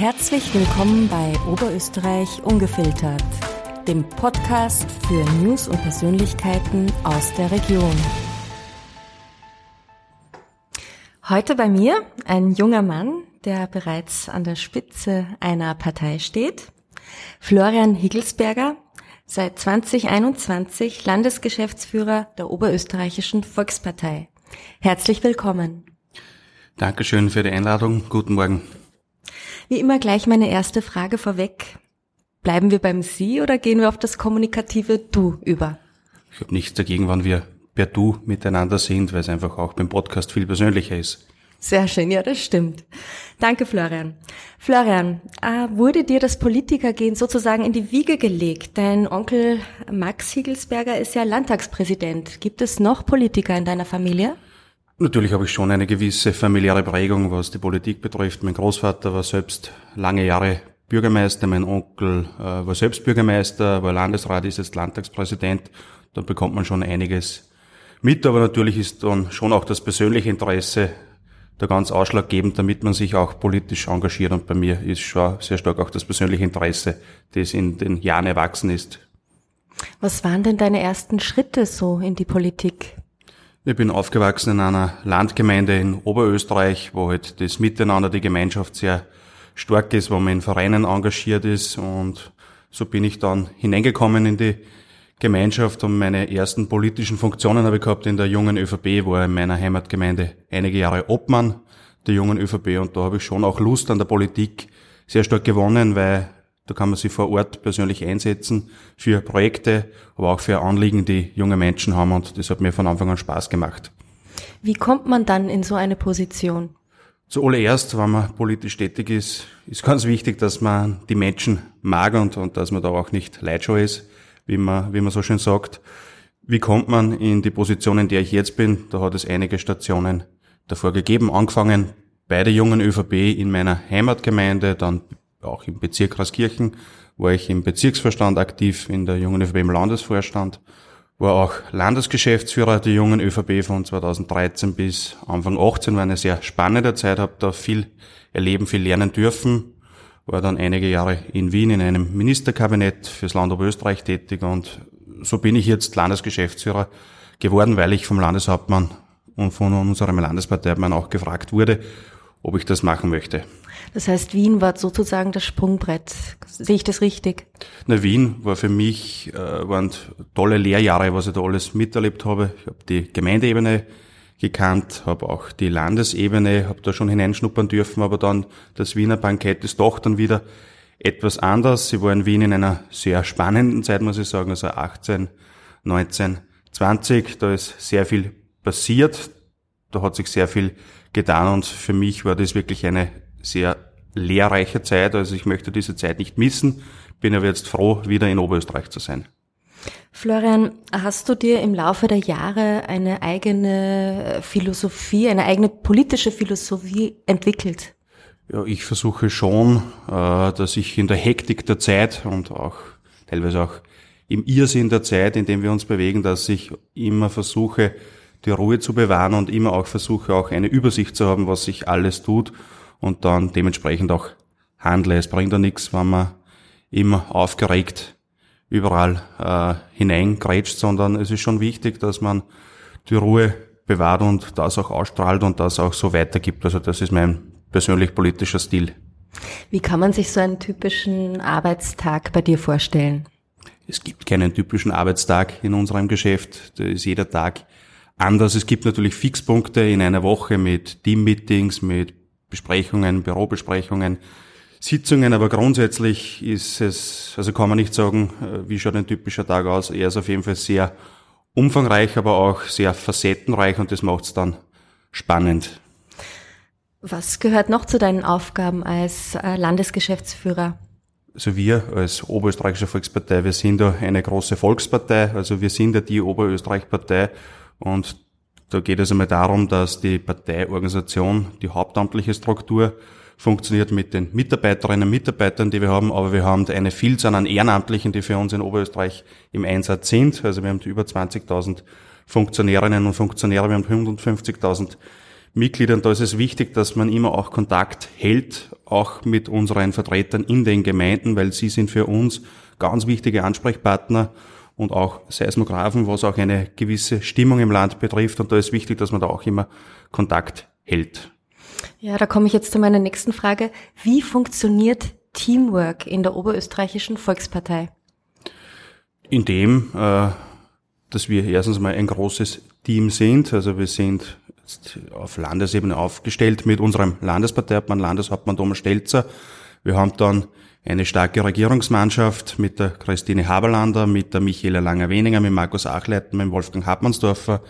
Herzlich willkommen bei Oberösterreich Ungefiltert, dem Podcast für News und Persönlichkeiten aus der Region. Heute bei mir ein junger Mann, der bereits an der Spitze einer Partei steht, Florian Higgelsberger, seit 2021 Landesgeschäftsführer der Oberösterreichischen Volkspartei. Herzlich willkommen. Dankeschön für die Einladung. Guten Morgen. Wie immer gleich meine erste Frage vorweg. Bleiben wir beim Sie oder gehen wir auf das kommunikative Du über? Ich habe nichts dagegen, wenn wir per Du miteinander sind, weil es einfach auch beim Podcast viel persönlicher ist. Sehr schön, ja, das stimmt. Danke, Florian. Florian, äh, wurde dir das Politikergehen sozusagen in die Wiege gelegt? Dein Onkel Max Hiegelsberger ist ja Landtagspräsident. Gibt es noch Politiker in deiner Familie? Natürlich habe ich schon eine gewisse familiäre Prägung, was die Politik betrifft. Mein Großvater war selbst lange Jahre Bürgermeister, mein Onkel äh, war selbst Bürgermeister, war Landesrat, ist jetzt Landtagspräsident. Da bekommt man schon einiges mit, aber natürlich ist dann schon auch das persönliche Interesse da ganz ausschlaggebend, damit man sich auch politisch engagiert. Und bei mir ist schon sehr stark auch das persönliche Interesse, das in den Jahren erwachsen ist. Was waren denn deine ersten Schritte so in die Politik? Ich bin aufgewachsen in einer Landgemeinde in Oberösterreich, wo halt das Miteinander, die Gemeinschaft sehr stark ist, wo man in Vereinen engagiert ist. Und so bin ich dann hineingekommen in die Gemeinschaft und meine ersten politischen Funktionen habe ich gehabt in der jungen ÖVP, war in meiner Heimatgemeinde einige Jahre Obmann der jungen ÖVP. Und da habe ich schon auch Lust an der Politik sehr stark gewonnen, weil da kann man sich vor Ort persönlich einsetzen für Projekte, aber auch für Anliegen, die junge Menschen haben und das hat mir von Anfang an Spaß gemacht. Wie kommt man dann in so eine Position? Zuallererst, wenn man politisch tätig ist, ist ganz wichtig, dass man die Menschen mag und, und dass man da auch nicht leidscheu ist, wie man, wie man so schön sagt. Wie kommt man in die Position, in der ich jetzt bin? Da hat es einige Stationen davor gegeben, angefangen bei der jungen ÖVP in meiner Heimatgemeinde, dann auch im Bezirk Raskirchen war ich im Bezirksverstand aktiv, in der jungen ÖVP im Landesvorstand, war auch Landesgeschäftsführer der jungen ÖVP von 2013 bis Anfang 18, war eine sehr spannende Zeit, habe da viel erleben, viel lernen dürfen, war dann einige Jahre in Wien in einem Ministerkabinett fürs Land Oberösterreich tätig und so bin ich jetzt Landesgeschäftsführer geworden, weil ich vom Landeshauptmann und von unserem Landesparteimann auch gefragt wurde, ob ich das machen möchte. Das heißt, Wien war sozusagen das Sprungbrett. Sehe ich das richtig? Na, Wien war für mich, äh, waren tolle Lehrjahre, was ich da alles miterlebt habe. Ich habe die Gemeindeebene gekannt, habe auch die Landesebene, habe da schon hineinschnuppern dürfen, aber dann das Wiener Bankett ist doch dann wieder etwas anders. Ich war in Wien in einer sehr spannenden Zeit, muss ich sagen, also 18, 19, 20. Da ist sehr viel passiert. Da hat sich sehr viel getan und für mich war das wirklich eine sehr lehrreiche Zeit. Also ich möchte diese Zeit nicht missen, bin aber jetzt froh, wieder in Oberösterreich zu sein. Florian, hast du dir im Laufe der Jahre eine eigene Philosophie, eine eigene politische Philosophie entwickelt? Ja, ich versuche schon, äh, dass ich in der Hektik der Zeit und auch teilweise auch im Irrsinn der Zeit, in dem wir uns bewegen, dass ich immer versuche, die Ruhe zu bewahren und immer auch versuche, auch eine Übersicht zu haben, was sich alles tut und dann dementsprechend auch handle. Es bringt ja nichts, wenn man immer aufgeregt überall äh, hineingrätscht, sondern es ist schon wichtig, dass man die Ruhe bewahrt und das auch ausstrahlt und das auch so weitergibt. Also das ist mein persönlich politischer Stil. Wie kann man sich so einen typischen Arbeitstag bei dir vorstellen? Es gibt keinen typischen Arbeitstag in unserem Geschäft. Da ist jeder Tag anders. Es gibt natürlich Fixpunkte in einer Woche mit Teammeetings, mit Besprechungen, Bürobesprechungen, Sitzungen, aber grundsätzlich ist es, also kann man nicht sagen, äh, wie schaut ein typischer Tag aus. Er ist auf jeden Fall sehr umfangreich, aber auch sehr facettenreich und das macht es dann spannend. Was gehört noch zu deinen Aufgaben als äh, Landesgeschäftsführer? Also wir als Oberösterreichische Volkspartei, wir sind da eine große Volkspartei, also wir sind ja die Oberösterreich-Partei und da geht es einmal darum, dass die Parteiorganisation, die hauptamtliche Struktur funktioniert mit den Mitarbeiterinnen und Mitarbeitern, die wir haben, aber wir haben eine Vielzahl an Ehrenamtlichen, die für uns in Oberösterreich im Einsatz sind. Also wir haben über 20.000 Funktionärinnen und Funktionäre, wir haben 150.000 Mitgliedern, da ist es wichtig, dass man immer auch Kontakt hält, auch mit unseren Vertretern in den Gemeinden, weil sie sind für uns ganz wichtige Ansprechpartner und auch Seismographen, was auch eine gewisse Stimmung im Land betrifft. Und da ist wichtig, dass man da auch immer Kontakt hält. Ja, da komme ich jetzt zu meiner nächsten Frage. Wie funktioniert Teamwork in der Oberösterreichischen Volkspartei? Indem, äh, dass wir erstens mal ein großes Team sind. Also wir sind auf Landesebene aufgestellt mit unserem Landesparteiobmann, Landeshauptmann Thomas Stelzer. Wir haben dann eine starke Regierungsmannschaft mit der Christine Haberlander, mit der Michaela Langer-Weninger, mit Markus Achleiten, mit Wolfgang Hartmannsdorfer,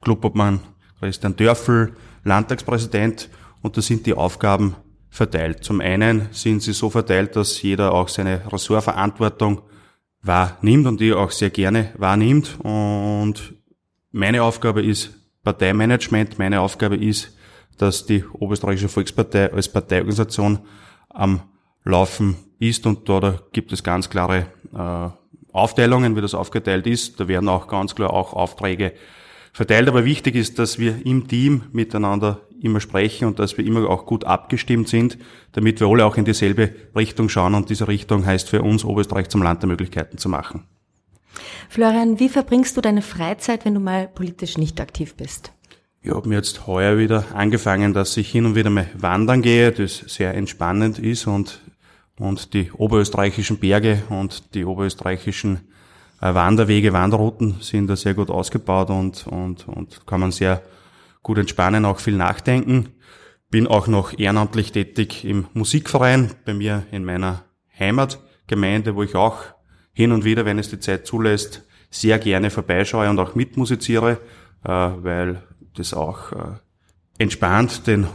Clubobmann Christian Dörfel, Landtagspräsident und da sind die Aufgaben verteilt. Zum einen sind sie so verteilt, dass jeder auch seine Ressortverantwortung wahrnimmt und die auch sehr gerne wahrnimmt. Und meine Aufgabe ist Parteimanagement. Meine Aufgabe ist, dass die Oberösterreichische Volkspartei als Parteiorganisation am Laufen ist und da, da gibt es ganz klare äh, Aufteilungen, wie das aufgeteilt ist. Da werden auch ganz klar auch Aufträge verteilt. Aber wichtig ist, dass wir im Team miteinander immer sprechen und dass wir immer auch gut abgestimmt sind, damit wir alle auch in dieselbe Richtung schauen. Und diese Richtung heißt für uns, Oberösterreich zum Land der Möglichkeiten zu machen. Florian, wie verbringst du deine Freizeit, wenn du mal politisch nicht aktiv bist? Ich habe mir jetzt heuer wieder angefangen, dass ich hin und wieder mal wandern gehe, das sehr entspannend ist und, und die oberösterreichischen Berge und die oberösterreichischen äh, Wanderwege, Wanderrouten sind da sehr gut ausgebaut und, und, und kann man sehr gut entspannen, auch viel nachdenken. Bin auch noch ehrenamtlich tätig im Musikverein bei mir in meiner Heimatgemeinde, wo ich auch hin und wieder, wenn es die Zeit zulässt, sehr gerne vorbeischaue und auch mitmusiziere, äh, weil das auch äh, entspannt, den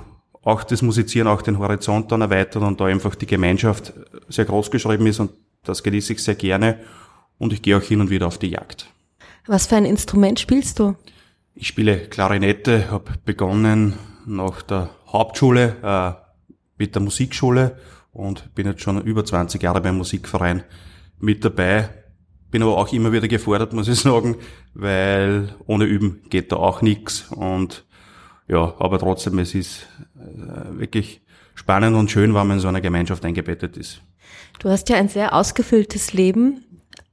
auch das Musizieren auch den Horizont dann erweitert und da einfach die Gemeinschaft sehr groß geschrieben ist und das genieße ich sehr gerne und ich gehe auch hin und wieder auf die Jagd. Was für ein Instrument spielst du? Ich spiele Klarinette, habe begonnen nach der Hauptschule äh, mit der Musikschule und bin jetzt schon über 20 Jahre beim Musikverein mit dabei. Bin aber auch immer wieder gefordert, muss ich sagen, weil ohne Üben geht da auch nichts. Und ja, aber trotzdem, es ist äh, wirklich spannend und schön, wenn man in so einer Gemeinschaft eingebettet ist. Du hast ja ein sehr ausgefülltes Leben.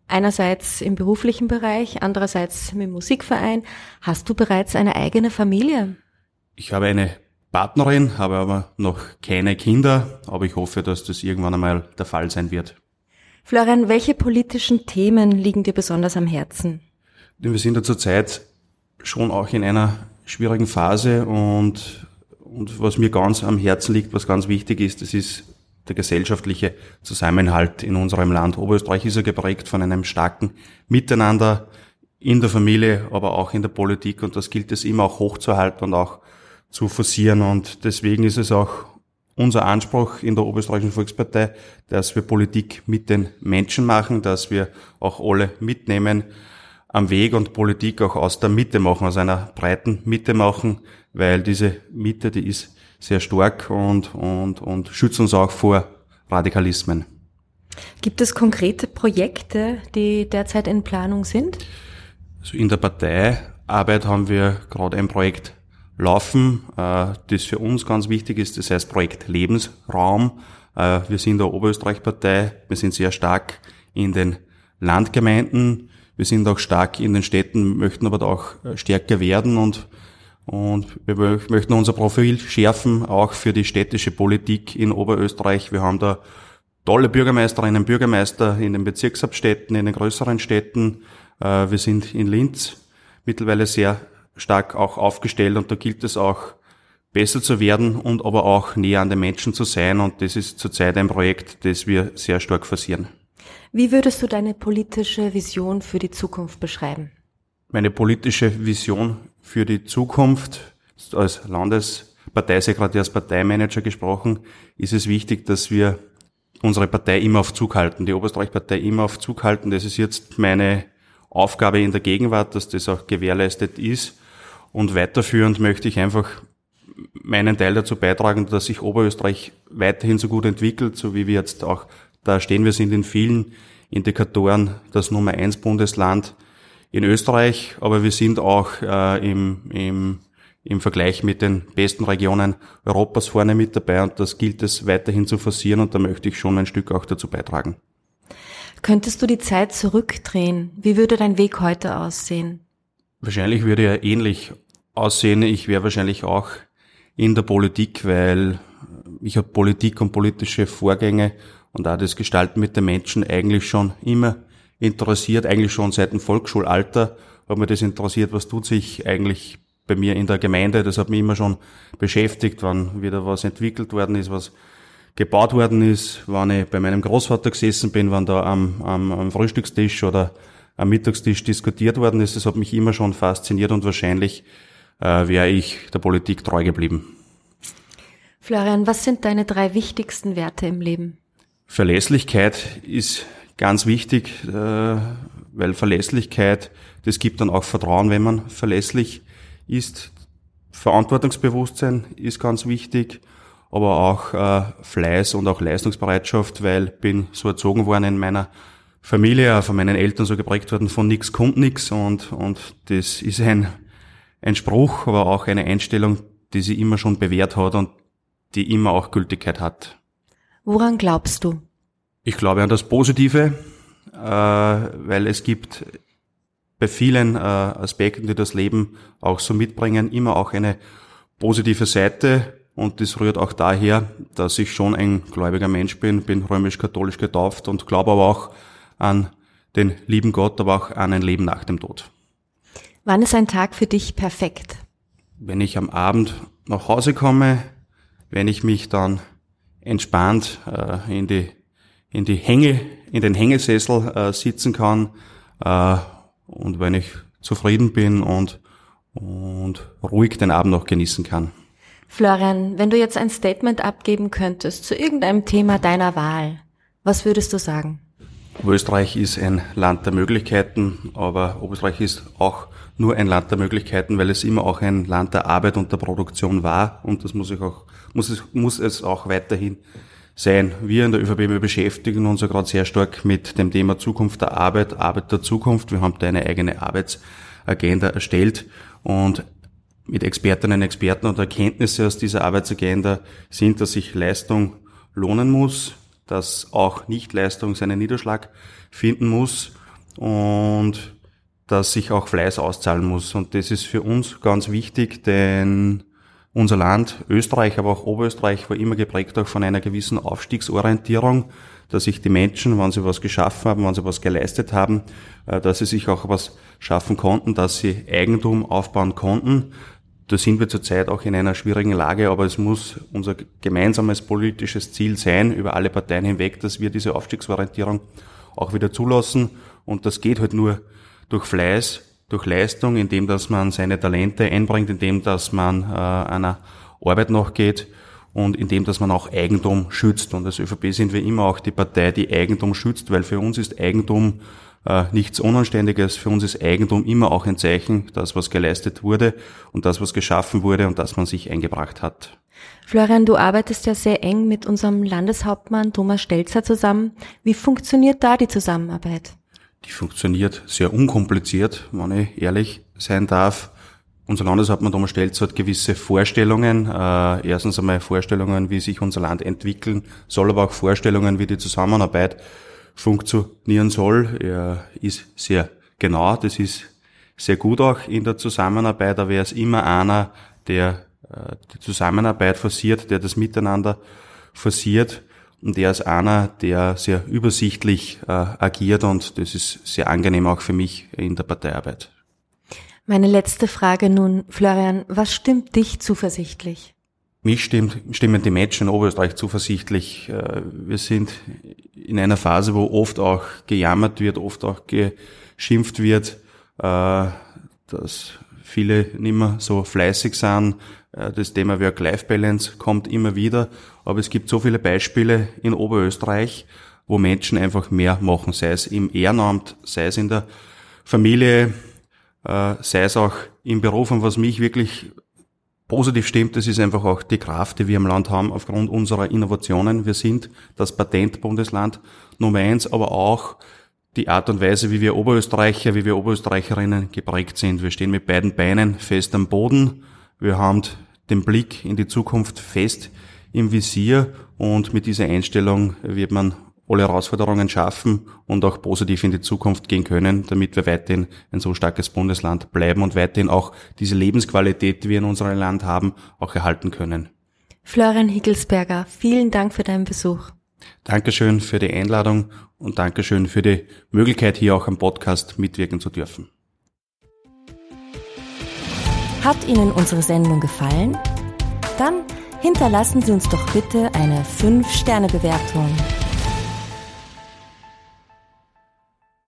Einerseits im beruflichen Bereich, andererseits im Musikverein. Hast du bereits eine eigene Familie? Ich habe eine Partnerin, habe aber noch keine Kinder, aber ich hoffe, dass das irgendwann einmal der Fall sein wird. Florian, welche politischen Themen liegen dir besonders am Herzen? Wir sind ja zurzeit schon auch in einer schwierigen Phase und, und was mir ganz am Herzen liegt, was ganz wichtig ist, das ist der gesellschaftliche Zusammenhalt in unserem Land. Oberösterreich ist ja geprägt von einem starken Miteinander in der Familie, aber auch in der Politik und das gilt es immer auch hochzuhalten und auch zu forcieren und deswegen ist es auch unser Anspruch in der Oberösterreichischen Volkspartei, dass wir Politik mit den Menschen machen, dass wir auch alle mitnehmen am Weg und Politik auch aus der Mitte machen, aus einer breiten Mitte machen, weil diese Mitte, die ist sehr stark und, und, und schützt uns auch vor Radikalismen. Gibt es konkrete Projekte, die derzeit in Planung sind? Also in der Parteiarbeit haben wir gerade ein Projekt laufen, äh, das für uns ganz wichtig ist, das heißt Projekt Lebensraum. Äh, wir sind der Oberösterreich-Partei, wir sind sehr stark in den Landgemeinden, wir sind auch stark in den Städten, möchten aber auch stärker werden und und wir möchten unser Profil schärfen, auch für die städtische Politik in Oberösterreich. Wir haben da tolle Bürgermeisterinnen und Bürgermeister in den Bezirkshauptstädten, in den größeren Städten. Äh, wir sind in Linz mittlerweile sehr stark auch aufgestellt und da gilt es auch besser zu werden und aber auch näher an den Menschen zu sein und das ist zurzeit ein Projekt, das wir sehr stark forcieren. Wie würdest du deine politische Vision für die Zukunft beschreiben? Meine politische Vision für die Zukunft, als Landesparteisekretär, als Parteimanager gesprochen, ist es wichtig, dass wir unsere Partei immer auf Zug halten, die Oberösterreich-Partei immer auf Zug halten. Das ist jetzt meine Aufgabe in der Gegenwart, dass das auch gewährleistet ist. Und weiterführend möchte ich einfach meinen Teil dazu beitragen, dass sich Oberösterreich weiterhin so gut entwickelt, so wie wir jetzt auch da stehen. Wir sind in vielen Indikatoren das Nummer eins Bundesland in Österreich, aber wir sind auch äh, im, im, im Vergleich mit den besten Regionen Europas vorne mit dabei und das gilt es weiterhin zu forcieren und da möchte ich schon ein Stück auch dazu beitragen. Könntest du die Zeit zurückdrehen? Wie würde dein Weg heute aussehen? Wahrscheinlich würde er ähnlich aussehen. Ich wäre wahrscheinlich auch in der Politik, weil ich habe Politik und politische Vorgänge und auch das Gestalten mit den Menschen eigentlich schon immer interessiert, eigentlich schon seit dem Volksschulalter hat mir das interessiert, was tut sich eigentlich bei mir in der Gemeinde. Das hat mich immer schon beschäftigt, wann wieder was entwickelt worden ist, was gebaut worden ist, wann ich bei meinem Großvater gesessen bin, wann da am, am, am Frühstückstisch oder am Mittagstisch diskutiert worden ist. Das hat mich immer schon fasziniert und wahrscheinlich äh, wäre ich der Politik treu geblieben. Florian, was sind deine drei wichtigsten Werte im Leben? Verlässlichkeit ist ganz wichtig, äh, weil Verlässlichkeit, das gibt dann auch Vertrauen, wenn man verlässlich ist. Verantwortungsbewusstsein ist ganz wichtig, aber auch äh, Fleiß und auch Leistungsbereitschaft, weil bin so erzogen worden in meiner Familie, von meinen Eltern so geprägt worden, von nix kommt nix und, und das ist ein, ein Spruch, aber auch eine Einstellung, die sich immer schon bewährt hat und die immer auch Gültigkeit hat. Woran glaubst du? Ich glaube an das Positive, äh, weil es gibt bei vielen äh, Aspekten, die das Leben auch so mitbringen, immer auch eine positive Seite. Und das rührt auch daher, dass ich schon ein gläubiger Mensch bin, bin römisch-katholisch getauft und glaube aber auch an den lieben Gott, aber auch an ein Leben nach dem Tod. Wann ist ein Tag für dich perfekt? Wenn ich am Abend nach Hause komme, wenn ich mich dann entspannt äh, in die in die Hänge, in den Hängesessel äh, sitzen kann äh, und wenn ich zufrieden bin und, und ruhig den Abend noch genießen kann. Florian, wenn du jetzt ein Statement abgeben könntest zu irgendeinem Thema deiner Wahl, was würdest du sagen? Österreich ist ein Land der Möglichkeiten, aber Österreich ist auch nur ein Land der Möglichkeiten, weil es immer auch ein Land der Arbeit und der Produktion war und das muss ich auch, muss es, muss es auch weiterhin sein. Wir in der ÖVP wir beschäftigen uns ja gerade sehr stark mit dem Thema Zukunft der Arbeit, Arbeit der Zukunft. Wir haben da eine eigene Arbeitsagenda erstellt und mit Expertinnen und Experten und Erkenntnisse aus dieser Arbeitsagenda sind, dass sich Leistung lohnen muss, dass auch Nichtleistung seinen Niederschlag finden muss und dass sich auch Fleiß auszahlen muss. Und das ist für uns ganz wichtig, denn unser Land, Österreich, aber auch Oberösterreich, war immer geprägt auch von einer gewissen Aufstiegsorientierung, dass sich die Menschen, wenn sie was geschaffen haben, wenn sie was geleistet haben, äh, dass sie sich auch was schaffen konnten, dass sie Eigentum aufbauen konnten. Da sind wir zurzeit auch in einer schwierigen Lage, aber es muss unser gemeinsames politisches Ziel sein, über alle Parteien hinweg, dass wir diese Aufstiegsorientierung auch wieder zulassen. Und das geht halt nur durch Fleiß, durch Leistung, indem dass man seine Talente einbringt, indem dass man äh, einer Arbeit nachgeht und indem dass man auch Eigentum schützt. Und als ÖVP sind wir immer auch die Partei, die Eigentum schützt, weil für uns ist Eigentum äh, nichts Unanständiges. Für uns ist Eigentum immer auch ein Zeichen, das was geleistet wurde und das was geschaffen wurde und das man sich eingebracht hat. Florian, du arbeitest ja sehr eng mit unserem Landeshauptmann Thomas Stelzer zusammen. Wie funktioniert da die Zusammenarbeit? Die funktioniert sehr unkompliziert, wenn ich ehrlich sein darf. Unser Landeshauptmann Thomas Stelz hat gewisse Vorstellungen. Äh, erstens einmal Vorstellungen, wie sich unser Land entwickeln soll, aber auch Vorstellungen, wie die Zusammenarbeit funktionieren soll. Er ist sehr genau, das ist sehr gut auch in der Zusammenarbeit, aber er ist immer einer, der äh, die Zusammenarbeit forciert, der das Miteinander forciert. Und er ist einer, der sehr übersichtlich äh, agiert und das ist sehr angenehm auch für mich in der Parteiarbeit. Meine letzte Frage nun, Florian, was stimmt dich zuversichtlich? Mich stimmt, stimmen die Menschen in Oberösterreich zuversichtlich. Äh, wir sind in einer Phase, wo oft auch gejammert wird, oft auch geschimpft wird, äh, dass viele nicht mehr so fleißig sind, äh, das Thema Work-Life-Balance kommt immer wieder, aber es gibt so viele Beispiele in Oberösterreich, wo Menschen einfach mehr machen, sei es im Ehrenamt, sei es in der Familie, äh, sei es auch im Beruf. Und was mich wirklich positiv stimmt, das ist einfach auch die Kraft, die wir im Land haben aufgrund unserer Innovationen. Wir sind das Patentbundesland Nummer eins, aber auch die Art und Weise, wie wir Oberösterreicher, wie wir Oberösterreicherinnen geprägt sind. Wir stehen mit beiden Beinen fest am Boden Wir haben den Blick in die Zukunft fest im Visier und mit dieser Einstellung wird man alle Herausforderungen schaffen und auch positiv in die Zukunft gehen können, damit wir weiterhin ein so starkes Bundesland bleiben und weiterhin auch diese Lebensqualität, die wir in unserem Land haben, auch erhalten können. Florian Higgelsberger, vielen Dank für deinen Besuch. Dankeschön für die Einladung und Dankeschön für die Möglichkeit, hier auch am Podcast mitwirken zu dürfen. Hat Ihnen unsere Sendung gefallen? Dann hinterlassen Sie uns doch bitte eine 5-Sterne-Bewertung